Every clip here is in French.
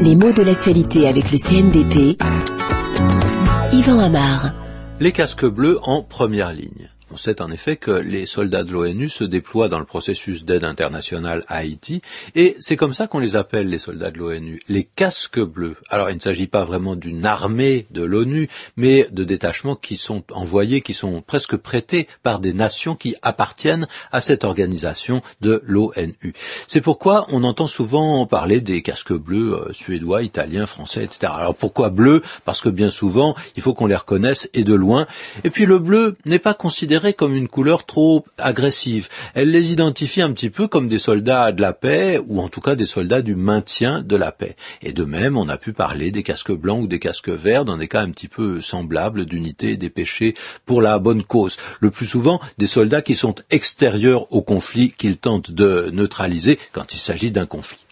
Les mots de l'actualité avec le CNDP. Yvan Amar. Les casques bleus en première ligne. On sait en effet que les soldats de l'ONU se déploient dans le processus d'aide internationale à Haïti, et c'est comme ça qu'on les appelle les soldats de l'ONU, les casques bleus. Alors il ne s'agit pas vraiment d'une armée de l'ONU, mais de détachements qui sont envoyés, qui sont presque prêtés par des nations qui appartiennent à cette organisation de l'ONU. C'est pourquoi on entend souvent parler des casques bleus euh, suédois, italiens, français, etc. Alors pourquoi bleu? Parce que bien souvent, il faut qu'on les reconnaisse et de loin. Et puis le bleu n'est pas considéré comme une couleur trop agressive. Elle les identifie un petit peu comme des soldats de la paix, ou en tout cas des soldats du maintien de la paix. Et de même, on a pu parler des casques blancs ou des casques verts dans des cas un petit peu semblables d'unité des péchés pour la bonne cause. Le plus souvent, des soldats qui sont extérieurs au conflit qu'ils tentent de neutraliser quand il s'agit d'un conflit.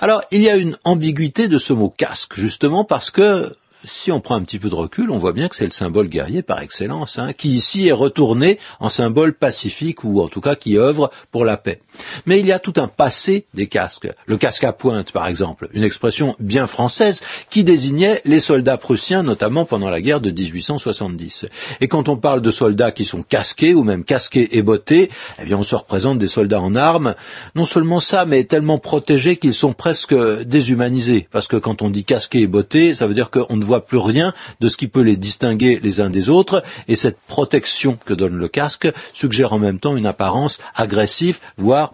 Alors, il y a une ambiguïté de ce mot casque, justement parce que si on prend un petit peu de recul, on voit bien que c'est le symbole guerrier par excellence, hein, qui ici est retourné en symbole pacifique ou en tout cas qui œuvre pour la paix. Mais il y a tout un passé des casques. Le casque à pointe, par exemple, une expression bien française qui désignait les soldats prussiens, notamment pendant la guerre de 1870. Et quand on parle de soldats qui sont casqués ou même casqués et bottés, eh bien on se représente des soldats en armes. Non seulement ça, mais tellement protégés qu'ils sont presque déshumanisés. Parce que quand on dit casqués et bottés, ça veut dire qu'on ne voit plus rien de ce qui peut les distinguer les uns des autres, et cette protection que donne le casque suggère en même temps une apparence agressive, voire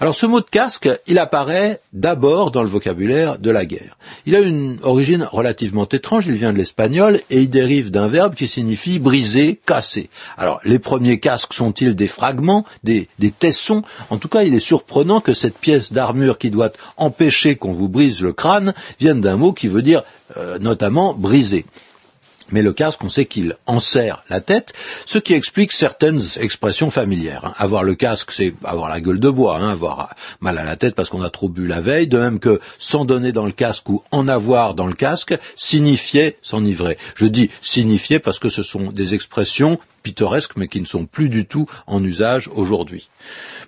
Alors ce mot de casque, il apparaît d'abord dans le vocabulaire de la guerre. Il a une origine relativement étrange, il vient de l'espagnol et il dérive d'un verbe qui signifie briser, casser. Alors les premiers casques sont-ils des fragments, des, des tessons? En tout cas, il est surprenant que cette pièce d'armure qui doit empêcher qu'on vous brise le crâne vienne d'un mot qui veut dire euh, notamment briser. Mais le casque, on sait qu'il enserre la tête, ce qui explique certaines expressions familières. Hein. Avoir le casque, c'est avoir la gueule de bois, hein, avoir mal à la tête parce qu'on a trop bu la veille, de même que s'en donner dans le casque ou en avoir dans le casque signifiait s'enivrer. Je dis signifier parce que ce sont des expressions pittoresques mais qui ne sont plus du tout en usage aujourd'hui.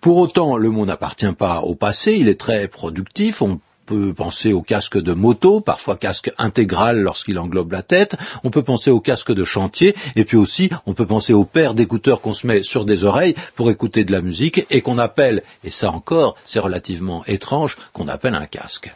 Pour autant, le mot n'appartient pas au passé, il est très productif, peut penser au casque de moto, parfois casque intégral lorsqu'il englobe la tête. On peut penser au casque de chantier. Et puis aussi, on peut penser aux paires d'écouteurs qu'on se met sur des oreilles pour écouter de la musique et qu'on appelle, et ça encore, c'est relativement étrange, qu'on appelle un casque.